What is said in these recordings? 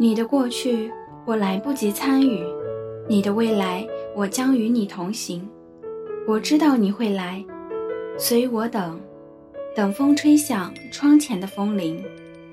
你的过去我来不及参与，你的未来我将与你同行。我知道你会来，所以我等，等风吹响窗前的风铃，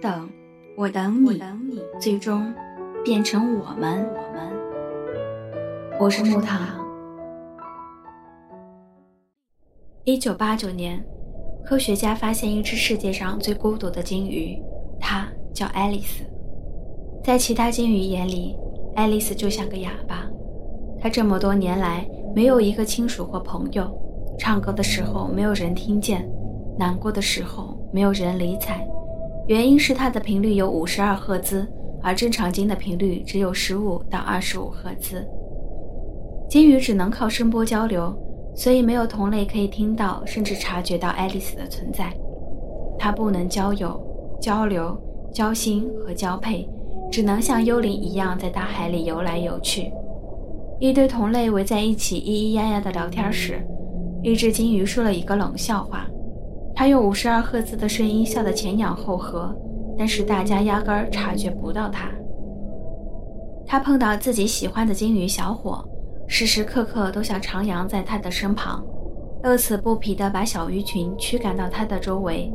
等我等你，最终变成我们。我们，我是木糖。一九八九年，科学家发现一只世界上最孤独的鲸鱼，它叫爱丽丝。在其他鲸鱼眼里，爱丽丝就像个哑巴。她这么多年来没有一个亲属或朋友，唱歌的时候没有人听见，难过的时候没有人理睬。原因是它的频率有五十二赫兹，而正常鲸的频率只有十五到二十五赫兹。鲸鱼只能靠声波交流。所以没有同类可以听到，甚至察觉到爱丽丝的存在。它不能交友、交流、交心和交配，只能像幽灵一样在大海里游来游去。一堆同类围在一起咿咿呀呀的聊天时，一只金鱼说了一个冷笑话。它用五十二赫兹的声音笑得前仰后合，但是大家压根儿察觉不到它。它碰到自己喜欢的金鱼小伙。时时刻刻都想徜徉在他的身旁，乐此不疲地把小鱼群驱赶到他的周围。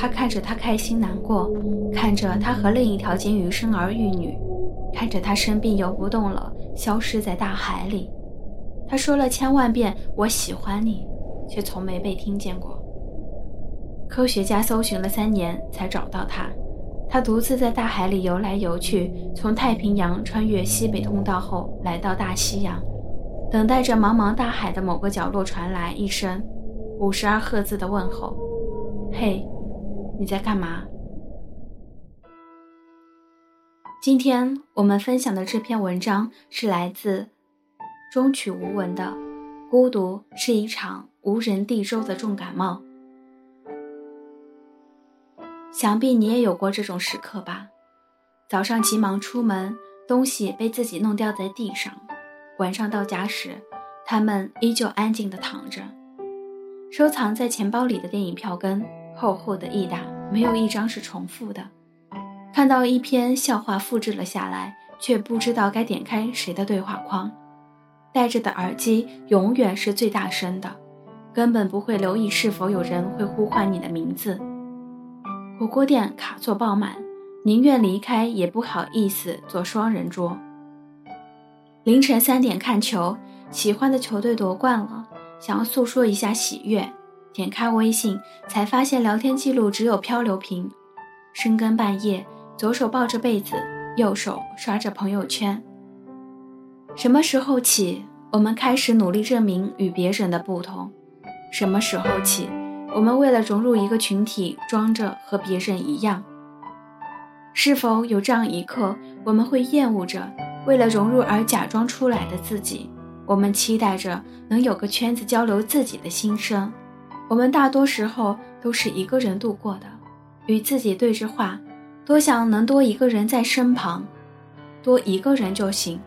他看着他开心难过，看着他和另一条金鱼生儿育女，看着他生病游不动了，消失在大海里。他说了千万遍“我喜欢你”，却从没被听见过。科学家搜寻了三年才找到他。他独自在大海里游来游去，从太平洋穿越西北通道后，来到大西洋，等待着茫茫大海的某个角落传来一声五十二赫兹的问候：“嘿，你在干嘛？”今天我们分享的这篇文章是来自中曲无闻的《孤独是一场无人地州的重感冒》。想必你也有过这种时刻吧？早上急忙出门，东西被自己弄掉在地上；晚上到家时，他们依旧安静地躺着。收藏在钱包里的电影票根厚厚的一沓，没有一张是重复的。看到一篇笑话复制了下来，却不知道该点开谁的对话框。戴着的耳机永远是最大声的，根本不会留意是否有人会呼唤你的名字。火锅店卡座爆满，宁愿离开也不好意思坐双人桌。凌晨三点看球，喜欢的球队夺冠了，想要诉说一下喜悦，点开微信才发现聊天记录只有漂流瓶。深更半夜，左手抱着被子，右手刷着朋友圈。什么时候起，我们开始努力证明与别人的不同？什么时候起？我们为了融入一个群体，装着和别人一样。是否有这样一刻，我们会厌恶着为了融入而假装出来的自己？我们期待着能有个圈子交流自己的心声。我们大多时候都是一个人度过的，与自己对着话，多想能多一个人在身旁，多一个人就行。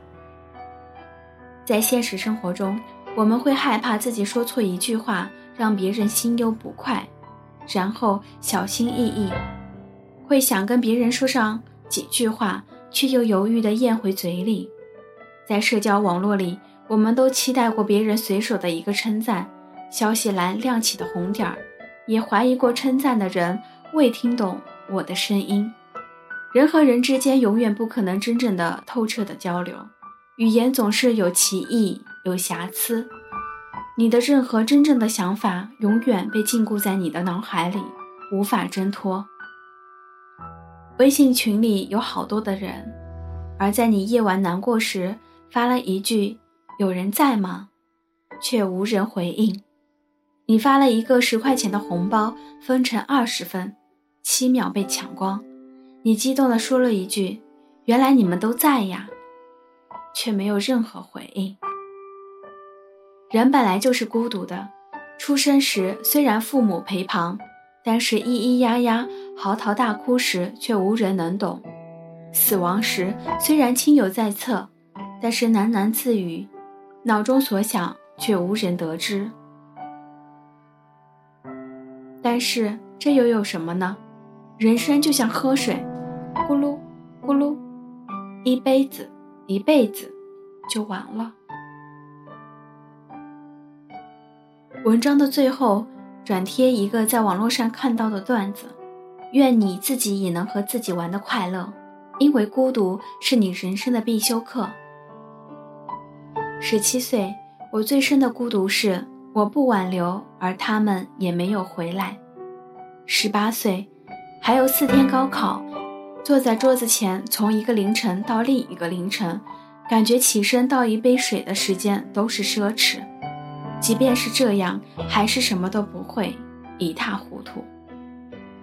在现实生活中，我们会害怕自己说错一句话。让别人心忧不快，然后小心翼翼，会想跟别人说上几句话，却又犹豫地咽回嘴里。在社交网络里，我们都期待过别人随手的一个称赞，消息栏亮起的红点儿，也怀疑过称赞的人未听懂我的声音。人和人之间永远不可能真正的透彻的交流，语言总是有歧义，有瑕疵。你的任何真正的想法永远被禁锢在你的脑海里，无法挣脱。微信群里有好多的人，而在你夜晚难过时发了一句“有人在吗”，却无人回应。你发了一个十块钱的红包，分成二十份，七秒被抢光。你激动地说了一句：“原来你们都在呀”，却没有任何回应。人本来就是孤独的，出生时虽然父母陪旁，但是咿咿呀呀、嚎啕大哭时却无人能懂；死亡时虽然亲友在侧，但是喃喃自语，脑中所想却无人得知。但是这又有什么呢？人生就像喝水，咕噜咕噜，一杯子，一辈子，就完了。文章的最后转贴一个在网络上看到的段子：愿你自己也能和自己玩的快乐，因为孤独是你人生的必修课。十七岁，我最深的孤独是我不挽留，而他们也没有回来。十八岁，还有四天高考，坐在桌子前，从一个凌晨到另一个凌晨，感觉起身倒一杯水的时间都是奢侈。即便是这样，还是什么都不会，一塌糊涂。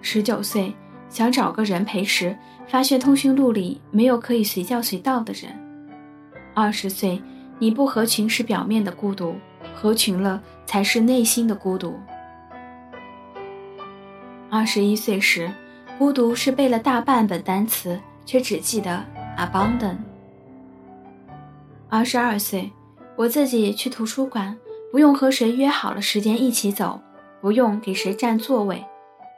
十九岁想找个人陪时，发现通讯录里没有可以随叫随到的人。二十岁，你不合群是表面的孤独，合群了才是内心的孤独。二十一岁时，孤独是背了大半本单词，却只记得 abandon。二十二岁，我自己去图书馆。不用和谁约好了时间一起走，不用给谁占座位，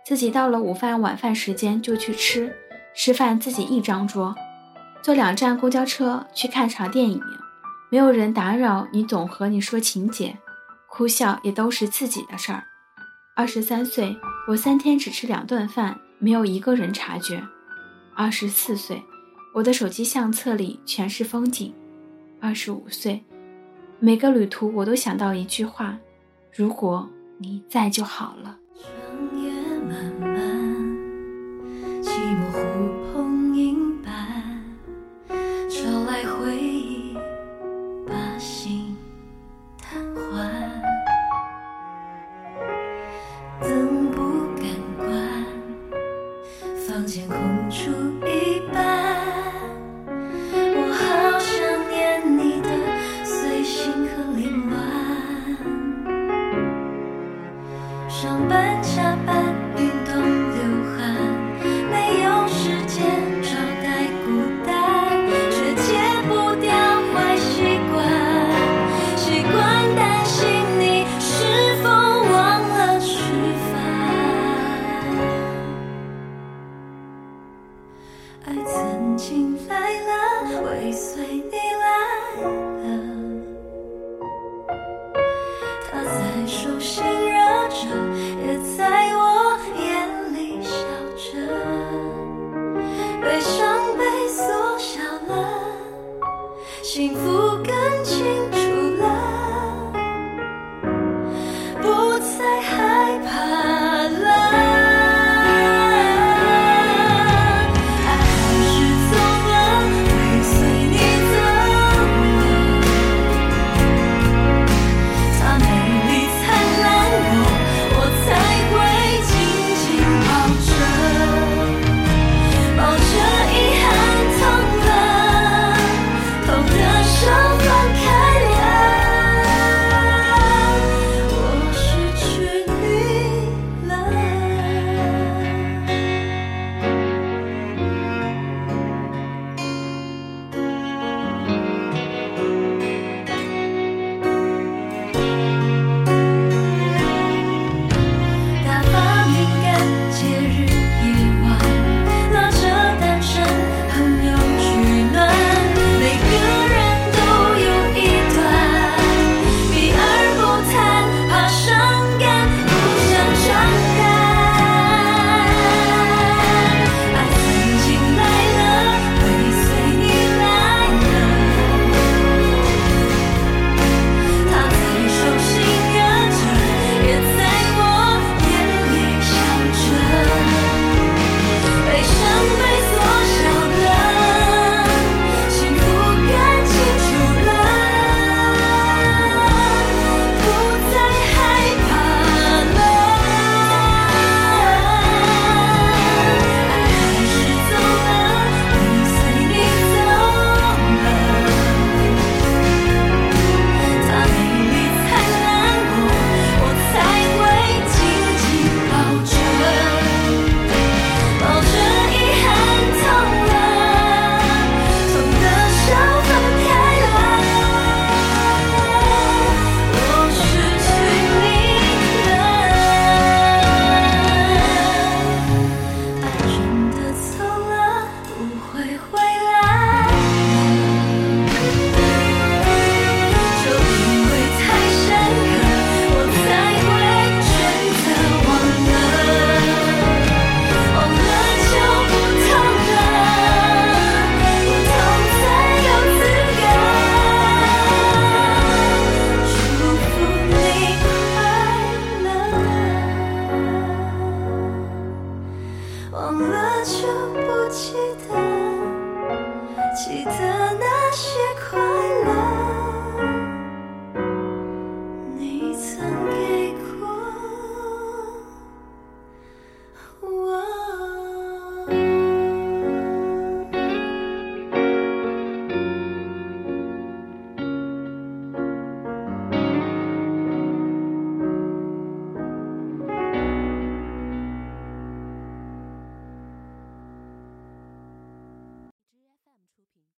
自己到了午饭晚饭时间就去吃，吃饭自己一张桌，坐两站公交车去看场电影，没有人打扰你，总和你说情节，哭笑也都是自己的事儿。二十三岁，我三天只吃两顿饭，没有一个人察觉。二十四岁，我的手机相册里全是风景。二十五岁。每个旅途，我都想到一句话：如果你在就好了。长夜漫漫，寂寞怎不敢关房间空出一